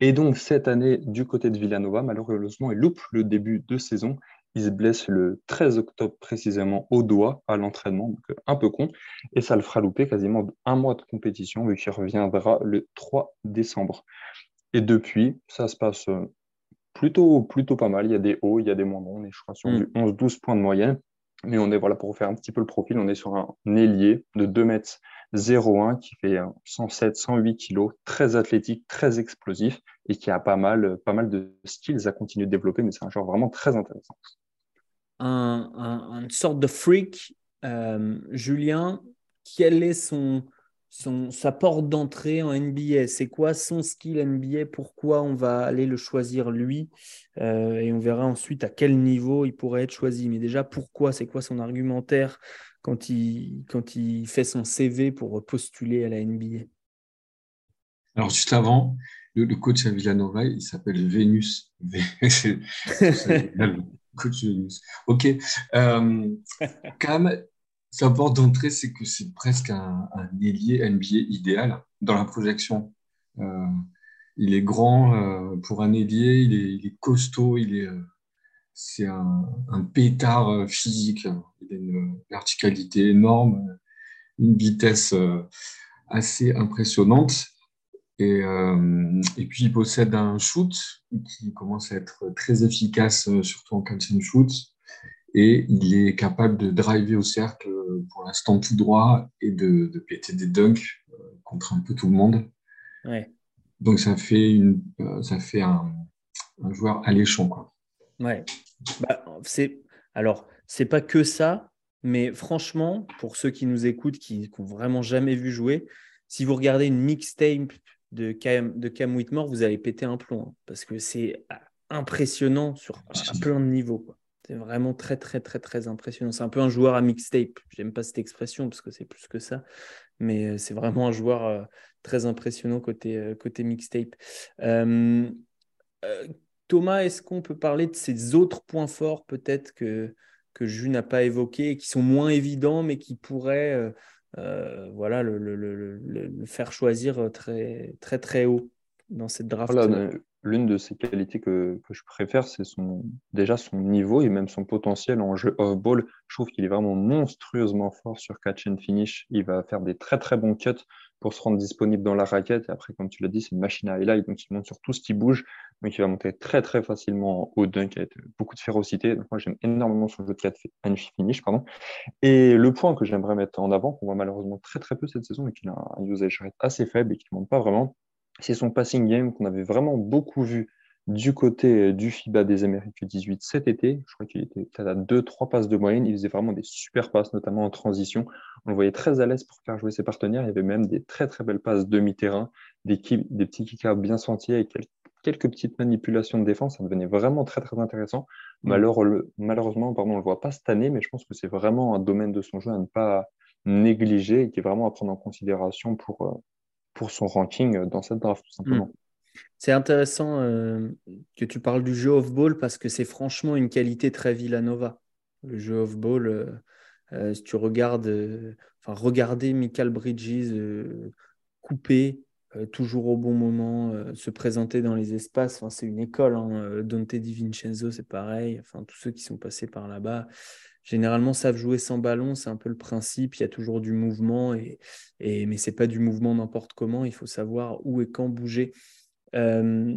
Et donc, cette année, du côté de Villanova, malheureusement, il loupe le début de saison. Il se blesse le 13 octobre précisément au doigt à l'entraînement, donc un peu con. Et ça le fera louper quasiment un mois de compétition, vu qu'il reviendra le 3 décembre. Et depuis, ça se passe euh, plutôt, plutôt pas mal. Il y a des hauts, il y a des moins bons. On est, je crois, sur du 11-12 mm. points de moyenne. Mais on est, voilà, pour faire un petit peu le profil, on est sur un ailier de 2 mètres 01 qui fait 107, 108 kilos, très athlétique, très explosif et qui a pas mal, pas mal de skills à continuer de développer, mais c'est un joueur vraiment très intéressant. Un, un, une sorte de freak, euh, Julien, quel est son, sa porte d'entrée en NBA. C'est quoi son skill NBA Pourquoi on va aller le choisir lui? Euh, Et on verra ensuite à quel niveau il pourrait être choisi. Mais déjà, pourquoi? C'est quoi son argumentaire quand il, quand il fait son CV pour postuler à la NBA Alors, juste avant, le, coach à Villanova, il s'appelle Vénus. coach Vénus. OK. Euh, Cam, sa porte d'entrée, c'est que c'est presque un, ailier NBA idéal dans la projection. Euh, il est grand euh, pour un ailier, il est, costaud, il est, euh, c'est un, pétard physique. Il a une verticalité énorme, une vitesse assez impressionnante. Et, et, puis, il possède un shoot qui commence à être très efficace, surtout en catch and shoot et il est capable de driver au cercle pour l'instant tout droit et de, de péter des dunks euh, contre un peu tout le monde. Donc ça fait, une, euh, ça fait un, un joueur alléchant. Quoi. Ouais. Bah, c'est, alors, c'est pas que ça, mais franchement, pour ceux qui nous écoutent, qui n'ont vraiment jamais vu jouer, si vous regardez une mixtape de Cam, de Cam Whitmore, vous allez péter un plomb, hein, parce que c'est impressionnant sur plein de niveaux. Quoi. C'est vraiment très, très, très, très impressionnant. C'est un peu un joueur à mixtape. J'aime pas cette expression parce que c'est plus que ça. Mais euh, c'est vraiment un joueur euh, très impressionnant côté, euh, côté mixtape. Thomas, est-ce qu'on peut parler de ces autres points forts peut-être que, que n'a pas évoqués qui sont moins évidents, mais qui pourraient voilà, le, faire choisir très, très, très haut dans cette draft? L'une de ses qualités que, je préfère, c'est son, déjà son niveau et même son potentiel en jeu off-ball. Je trouve qu'il est vraiment monstrueusement fort sur catch and finish. Il va faire des très très bons cuts pour se rendre disponible dans la raquette. Et après, comme tu l'as dit, c'est une machine à highlight, donc il monte sur tout ce qui bouge. Donc il va monter très très facilement au dunk avec beaucoup de férocité. Donc moi, j'aime énormément son jeu de catch and finish. Pardon. Et le point que j'aimerais mettre en avant, qu'on voit malheureusement très très peu cette saison et qu'il a un usage assez faible et qui ne monte pas vraiment, c'est son passing game qu'on avait vraiment beaucoup vu du côté du FIBA des Amériques 18 cet été. Je crois qu'il était à 2-3 passes de moyenne. Il faisait vraiment des super passes, notamment en transition. On le voyait très à l'aise pour faire jouer ses partenaires. Il y avait même des très très belles passes demi-terrain, des, des petits kick bien sentis avec quelques petites manipulations de défense. Ça devenait vraiment très très intéressant. Mm. malheureusement, pardon, on ne le voit pas cette année, mais je pense que c'est vraiment un domaine de son jeu à ne pas négliger et qui est vraiment à prendre en considération pour, euh, pour son ranking dans cette draft, tout simplement. Hmm. C'est intéressant euh, que tu parles du jeu off-ball parce que c'est franchement une qualité très Villanova. Le jeu off-ball, euh, euh, si tu regardes, enfin, regardez Michael Bridges couper toujours au bon moment, se présenter dans les espaces. Enfin, c'est une école. Hein. Dante Di Vincenzo, c'est pareil. Enfin, tous ceux qui sont passés par là-bas, généralement savent jouer sans ballon, c'est un peu le principe, il y a toujours du mouvement, et, mais ce n'est pas du mouvement n'importe comment, il faut savoir où et quand bouger. Euh,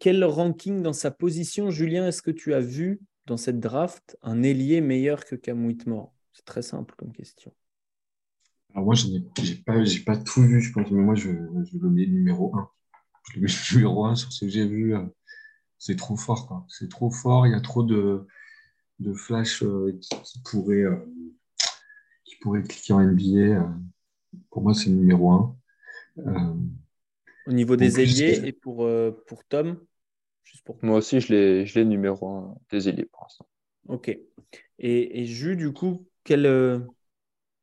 quel ranking dans sa position, Julien, est-ce que tu as vu dans cette draft un ailier meilleur que Cam Whitmore? C'est très simple comme question. Moi, je n'ai pas, pas tout vu, je pense, mais moi, je, je le mets numéro 1. Je le mets numéro 1 sur ce que j'ai vu. Euh, c'est trop fort, C'est trop fort, il y a trop de de flash euh, qui, pourrait, euh, qui pourrait cliquer en NBA. Euh, pour moi, c'est le numéro un. Au niveau des ailiers et pour, pour Tom juste pour... Moi aussi, je l'ai numéro un des ailiers pour l'instant. Ok. Et, et Jus, du coup, quel,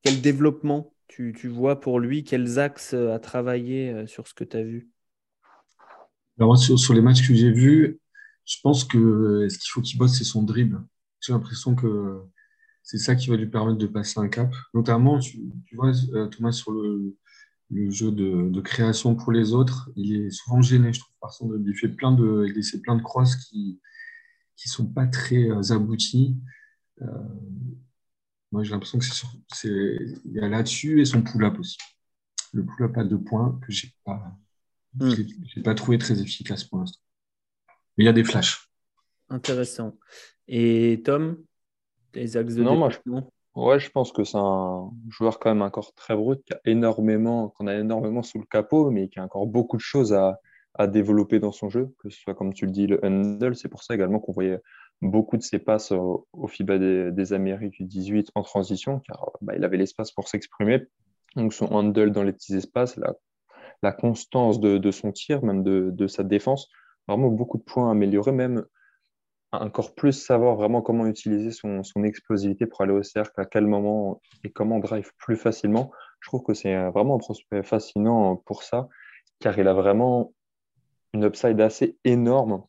quel développement tu, tu, vois pour lui? Quels axes à travailler sur ce que tu as vu? Alors, sur, sur, les matchs que j'ai vus, je pense que ce qu'il faut qu'il bosse, c'est son dribble j'ai l'impression que c'est ça qui va lui permettre de passer un cap. Notamment, tu, vois, euh, Thomas, sur le, jeu de, création pour les autres, il est souvent gêné, je trouve, par son Il fait plein de, il essaie plein de crosses qui qui sont pas très euh, abouties. Euh, moi, j'ai l'impression que c'est, il y a là-dessus et son pull-up aussi. Le pull-up à deux points que j'ai pas, hmm. j'ai pas trouvé très efficace pour l'instant. Mais il y a des flashs. Intéressant. Et Tom, les axes de non, moi, je... Ouais, je pense que c'est un joueur quand même encore très brut, qui a énormément, qu'on a énormément sous le capot, mais qui a encore beaucoup de choses à, à développer dans son jeu, que ce soit, comme tu le dis, le handle. C'est pour ça également qu'on voyait beaucoup de ses passes au, FIBA des, des, Amériques 18 en transition, car bah, il avait l'espace pour s'exprimer. Donc son handle dans les petits espaces, la, la constance de, de, son tir, même de, de, sa défense, vraiment beaucoup de points améliorés, même encore plus savoir vraiment comment utiliser son, son, explosivité pour aller au cercle, à quel moment et comment drive plus facilement. Je trouve que c'est euh, vraiment un prospect fascinant pour ça, car il a vraiment une upside assez énorme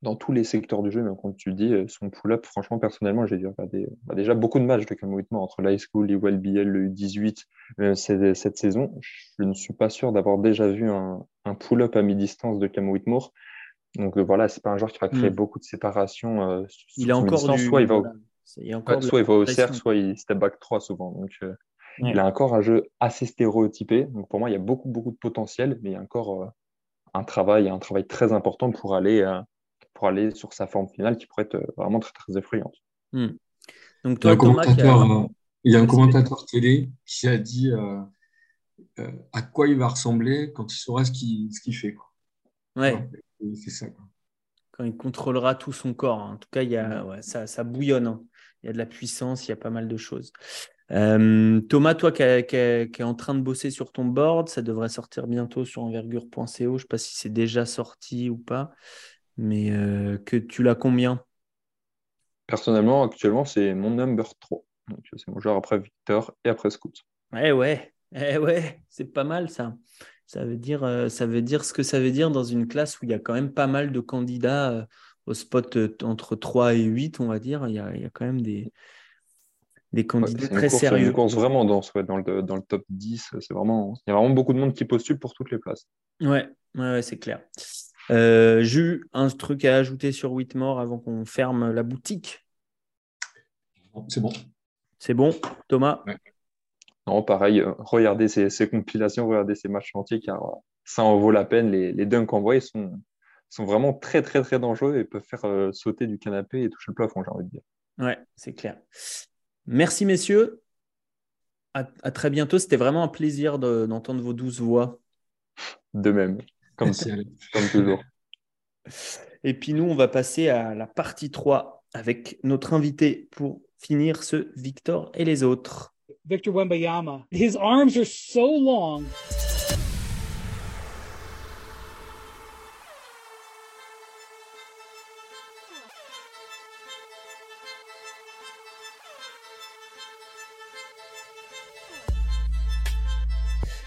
dans tous les secteurs du jeu. Mais comme tu dis, euh, son pull-up, franchement, personnellement, j'ai dû regarder bah, déjà beaucoup de matchs de Cam Whitmore entre l'high school, l'IWBL, le U18 euh, cette, saison. Je ne suis pas sûr d'avoir déjà vu un, un pull-up à mi-distance de Cam Whitmore. Donc euh, voilà, c'est pas un joueur qui va créer hmm. beaucoup de séparation. Euh, il a encore du... soit il va, soit il va au cercle, soit il step back 3 souvent. Donc euh, il a encore un jeu assez stéréotypé. Donc pour moi, il y a beaucoup beaucoup de potentiel, mais il y a encore un travail, un travail très important pour aller pour aller sur sa forme finale qui pourrait être vraiment très très effrayante. Hmm. Donc toi, il y a un commentateur, télé qui a dit à quoi il va ressembler quand il saura ce qu'il ce qu'il fait. Quoi. Ouais c'est ça. Quand il contrôlera tout son corps. Hein. En tout cas, il y a, ça, bouillonne. Hein. Il y a de la puissance, il y a pas mal de choses. Euh, Thomas, toi qui es en train de bosser sur ton board, ça devrait sortir bientôt sur envergure.co. Je ne sais pas si c'est déjà sorti ou pas, mais euh, que tu l'as combien? Personnellement, actuellement, c'est mon number 3. c'est mon joueur après Victor et après Scoot. Ouais, ouais, eh ouais, c'est pas mal ça. Ça veut, dire, euh, ça veut dire ce que ça veut dire dans une classe où il y a quand même pas mal de candidats euh, au spot euh, entre 3 et 8, on va dire. Il y a, il y a quand même des, des candidats très sérieux. Une course vraiment dense, dans, le, dans le top 10. C'est vraiment, il y a vraiment beaucoup de monde qui postule pour toutes les places. Ouais, ouais, c'est clair. Euh, J'ai un truc à ajouter sur Whitmore avant qu'on ferme la boutique? C'est bon. C'est bon, Thomas? Non, pareil, euh, regardez ces, compilations, regardez ces matchs entiers, car euh, ça en vaut la peine. Les, les dunks envoyés sont, sont vraiment très, très, très dangereux et peuvent faire euh, sauter du canapé et toucher le plafond, j'ai envie de dire. Ouais, c'est clair. Merci, messieurs. À, très bientôt. C'était vraiment un plaisir d'entendre vos douces voix. De même, comme, comme toujours. Et puis nous, on va passer à la partie 3 avec notre invité pour finir ce Victor et les autres. Victor Wembayama. His arms are so long.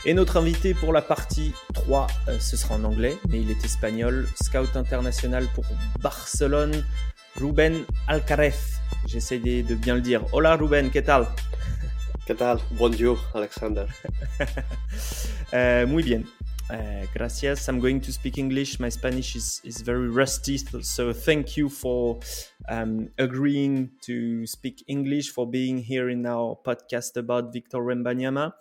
Et notre invité pour la partie 3, euh, ce sera en anglais, mais il est espagnol, scout international pour Barcelone, Ruben Alcarez. J'essaie de bien le dire. Hola Ruben, ¿qué tal? ¿Qué tal? Bonjour, Alexander. uh, muy bien. Uh, gracias. I'm going to speak English. My Spanish is, is very rusty, so thank you for um, agreeing to speak English, for being here in our podcast about Victor Wembanyama.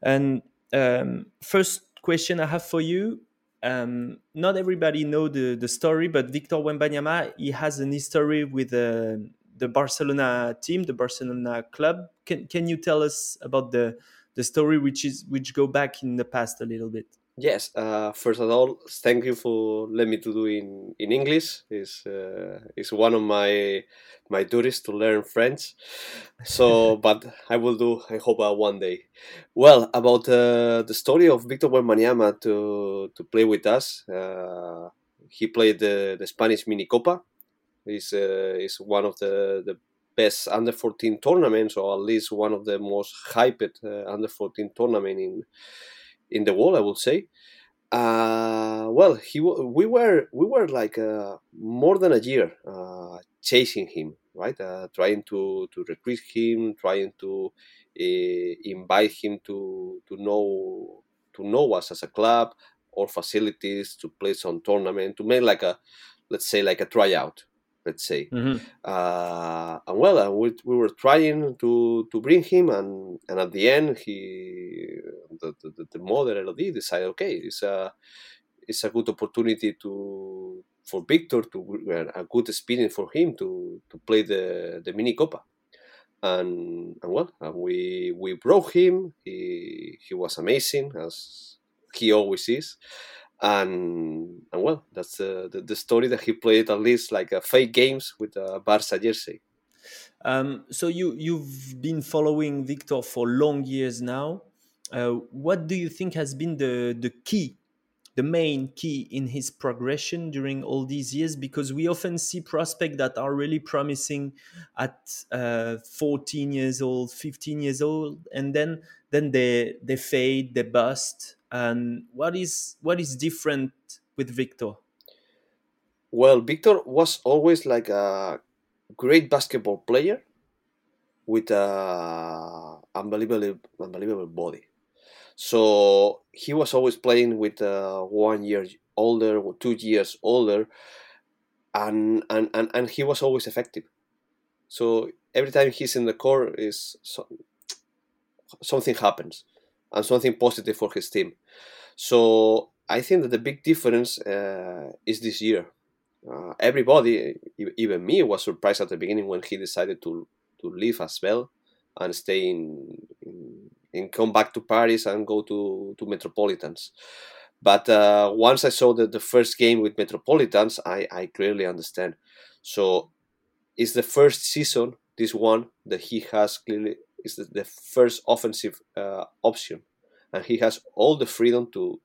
And um, first question I have for you. Um, not everybody know the, the story, but Victor Wembanyama, he has an history with uh, the Barcelona team, the Barcelona club. Can can you tell us about the the story, which is which go back in the past a little bit? Yes. Uh, first of all, thank you for letting me to do in in English. is uh, is one of my my duties to learn French. So, but I will do. I hope uh, one day. Well, about uh, the story of Victor Wembanyama to to play with us. Uh, he played the, the Spanish Mini Copa. Is uh, is one of the the best under 14 tournaments, or at least one of the most hyped uh, under 14 tournament in in the world, I would say. Uh, well, he we were we were like uh, more than a year uh, chasing him, right? Uh, trying to to recruit him, trying to uh, invite him to to know to know us as a club or facilities to play some tournament to make like a let's say like a tryout let's say. Mm-hmm. Uh, and well, we, we were trying to, to bring him, and, and at the end, he the, the, the mother LOD decided, okay, it's a it's a good opportunity to for Victor to a good experience for him to to play the the mini copa. And, and well, and we we brought him. He he was amazing as he always is and and well, that's uh, the, the story that he played at least like uh, fake games with a Barca jersey. Um, so you you've been following Victor for long years now. Uh, what do you think has been the the key, the main key in his progression during all these years? Because we often see prospects that are really promising at uh, 14 years old, 15 years old, and then then they they fade, they bust and what is what is different with Victor? Well, Victor was always like a great basketball player with a unbelievable unbelievable body. So he was always playing with uh, one year older, two years older, and, and, and, and he was always effective. So every time he's in the court, is so, something happens and something positive for his team. So I think that the big difference uh, is this year. Uh, everybody, even me, was surprised at the beginning when he decided to to leave as well and stay in, in come back to Paris and go to to Metropolitans. But uh, once I saw the, the first game with Metropolitans, I, I clearly understand. So it's the first season, this one, that he has clearly is the, the first offensive uh, option, and he has all the freedom to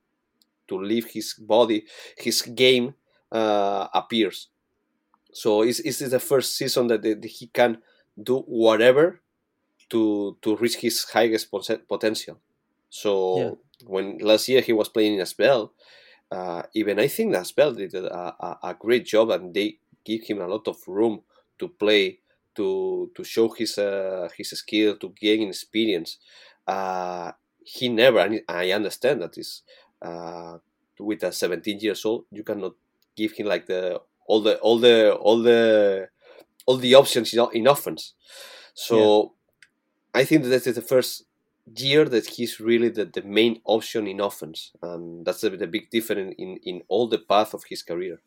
to leave his body, his game uh, appears. So it's, it's the first season that, that he can do whatever to to reach his highest potential. So yeah. when last year he was playing in Spell, uh, even I think that Spell did a, a, a, great job and they give him a lot of room to play to to show his uh, his skill to gain experience. Uh, he never. And I understand that is uh, with a 17 years old, you cannot give him like the all the all the all the all the options in, in offense. So I think that this is the first year that he's really the, the main option in offense, and that's the, the big difference in in all the path of his career.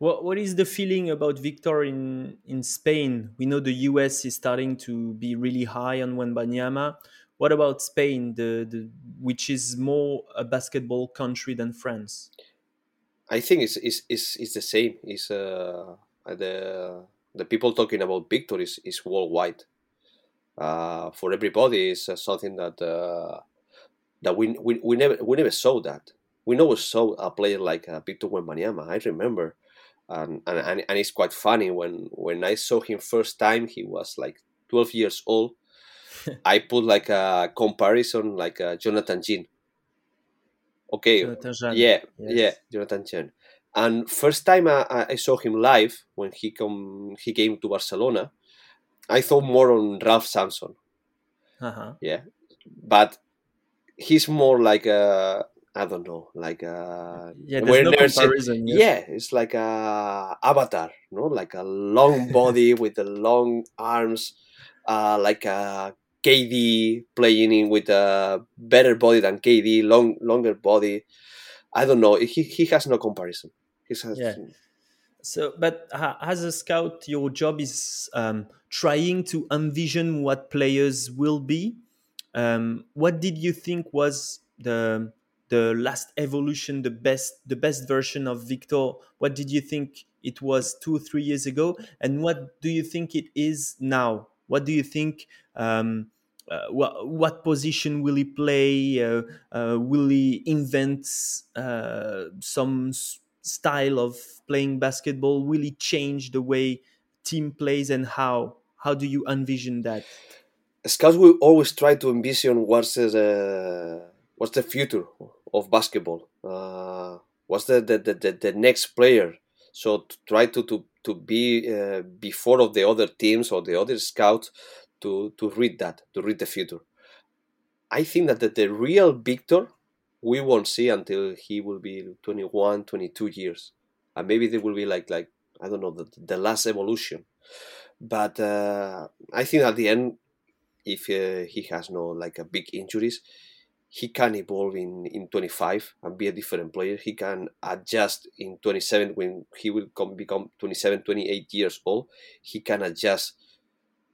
What what is the feeling about Victor in in Spain? We know the US is starting to be really high on Wembanyama. What about Spain, the, the which is more a basketball country than France? I think it's it's it's, it's the same. It's uh, the the people talking about Victor is, is worldwide. Uh, for everybody, it's uh, something that uh, that we, we we never we never saw that. We never saw a player like uh, Victor Wembanyama. I remember and, and and it's quite funny when when I saw him first time he was like 12 years old I put like a comparison like a Jonathan Jean okay Jonathan yeah yes. yeah Jonathan Jean and first time I, I saw him live when he come he came to Barcelona I thought more on Ralph Sampson Uh-huh. yeah but he's more like a I don't know like a Yeah, there's no said- comparison. yes. yeah, it's like a avatar, no, like a long body with the long arms, uh, like a KD playing in with a better body than KD, long longer body. I don't know. He he has no comparison. He has, Yeah. So, but as a scout, your job is um, trying to envision what players will be. Um, what did you think was the the last evolution, the best the best version of Victor? What did you think it was two three years ago, and what do you think it is now? What do you think? Um, uh, what, what position will he play? Uh, uh, will he invent uh, some style of playing basketball? Will he change the way team plays and how? How do you envision that? Scouts will always try to envision what's the what's the future of basketball. Uh, what's the the, the, the next player? So to try to to to be uh, before of the other teams or the other scouts to to read that to read the future. I think that the, the real Victor we won't see until he will be 21, 22 years, and maybe there will be like like I don't know the, the last evolution. But uh, I think at the end if uh, he has no like a big injuries he can evolve in in 25 and be a different player. He can adjust in 27 when he will come become 27 28 years old. He can adjust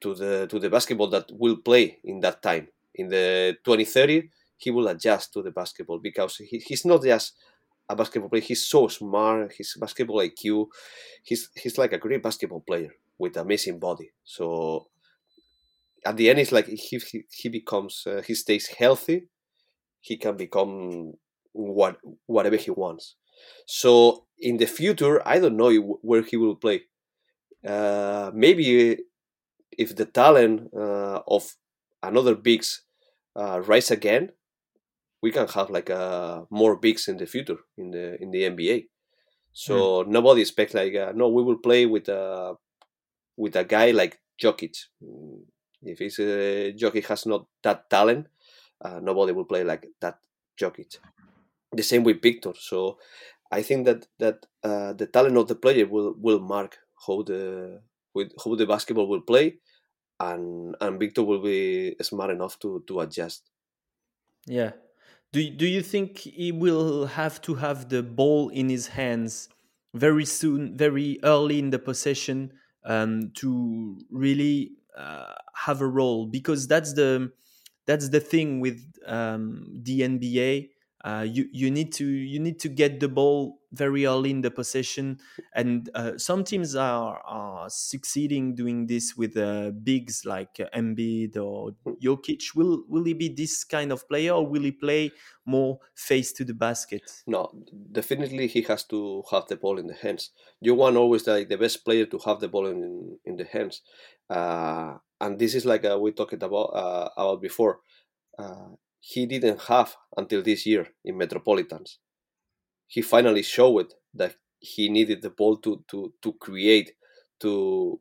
to the to the basketball that will play in that time. In the 2030 he will adjust to the basketball because he, he's not just a basketball player. He's so smart. His basketball iq he's he's like a great basketball player with amazing body. So at the end it's like he he, he becomes uh, he stays healthy he can become what whatever he wants. So in the future i don't know where he will play. Uh, maybe if the talent uh, of another bigs uh, rise again we can have like uh, more bigs in the future in the in the nba so nobody expects like uh, no we will play with a with a guy like Jokic. If he's uh, Jokic has not that talent, uh, nobody will play like that Jokic. The same with Victor. So I think that that uh, the talent of the player will will mark how the with how the basketball will play, and and Victor will be smart enough to to adjust. Yeah. Do do you think he will have to have the ball in his hands very soon, very early in the possession um, to really uh, have a role? Because that's the that's the thing with um, the NBA. Uh, you you need to you need to get the ball very early in the possession, and uh, some teams are are succeeding doing this with uh, bigs like uh, Embiid or Jokic. Will will he be this kind of player, or will he play more face to the basket? No, definitely he has to have the ball in the hands. You want always like the best player to have the ball in in the hands, uh, and this is like uh, we talked about uh, about before. Uh, he didn't have until this year in Metropolitans. He finally showed that he needed the ball to to to create, to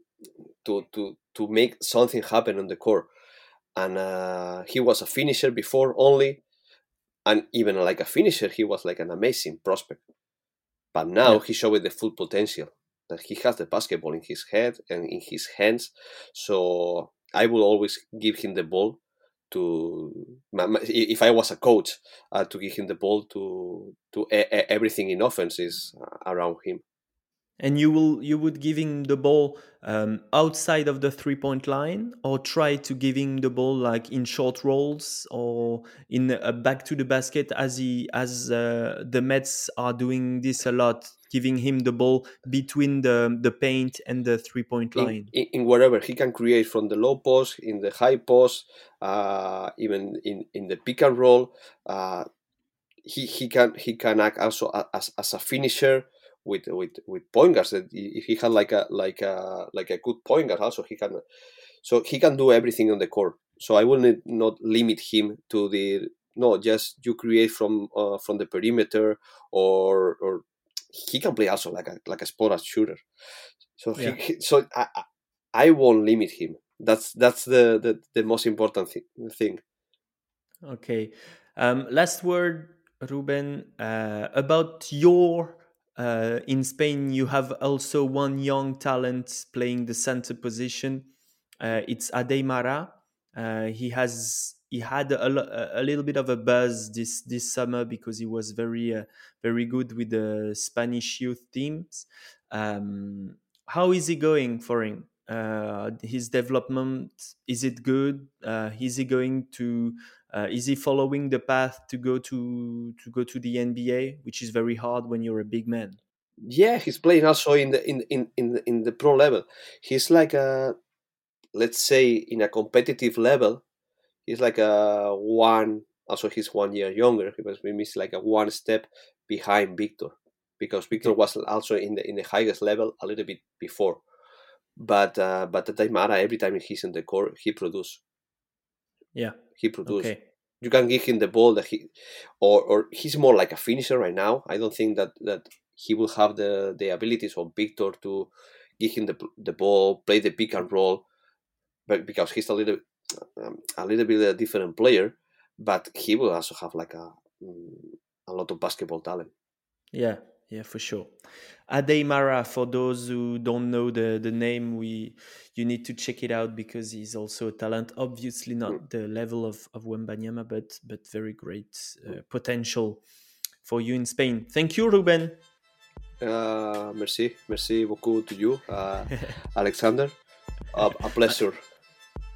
to to to make something happen on the court. And uh, he was a finisher before only, and even like a finisher, he was like an amazing prospect. But now Yeah. he showed the full potential that he has the basketball in his head and in his hands. So I will always give him the ball to if I was a coach uh, to give him the ball to to everything in offense is uh, around him. And you will you would give him the ball um, outside of the three point line, or try to give him the ball like in short rolls or in a back to the basket as he as uh, the Mets are doing this a lot, giving him the ball between the the paint and the three point line. in, in wherever he can create from the low post, in the high post, uh, even in, in the pick and roll. Uh, he, he can he can act also as, as a finisher with with with point guards. That if he had like a like a like a good point guard, also he can. So he can do everything on the court. So I will not, limit him to the no. Just you create from uh, from the perimeter, or or he can play also like a like a spot shooter. So Yeah. he, so I, I- I won't limit him. That's that's the the, the most important thi- thing. Okay. Um, last word, Ruben, uh, about your. Uh, in Spain, you have also one young talent playing the center position. Uh, it's Adeymara. Uh, he has he had a, a a little bit of a buzz this this summer because he was very uh, very good with the Spanish youth teams. Um, how is he going for him? Uh, his development is it good? Uh, is he going to uh, is he following the path to go to to go to the NBA, which is very hard when you're a big man? Yeah, he's playing also in the in in in the, in the pro level. He's like a let's say in a competitive level. He's like a one. Also, he's one year younger. He was maybe like a one step behind Victor, because Victor was also in the in the highest level a little bit before. But uh, but the Taimara, every time he's in the court, he produce. Yeah. He produce. Okay. you can give him the ball that he or or he's more like a finisher right now. I don't think that that he will have the the abilities of Victor to give him the the ball, play the pick and roll, but because he's a little um, a little bit a different player, but he will also have like a mm, a lot of basketball talent. Yeah, yeah, for sure. Adeymara, for those who don't know the, the name, we you need to check it out because he's also a talent. Obviously, not the level of of Wembanyama, but but very great uh, potential for you in Spain. Thank you, Ruben. Uh, merci, merci beaucoup to you, uh, Alexander. A, a pleasure.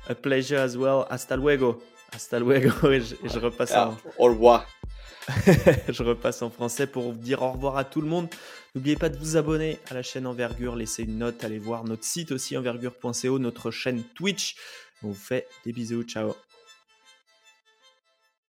A pleasure as well. Hasta luego. Hasta luego. Je, je repasse en. Au revoir. je repasse en français pour dire au revoir à tout le monde. N'oubliez pas de vous abonner à la chaîne Envergure, laissez une note, allez voir notre site aussi envergure.co, notre chaîne Twitch. On vous fait des bisous, ciao.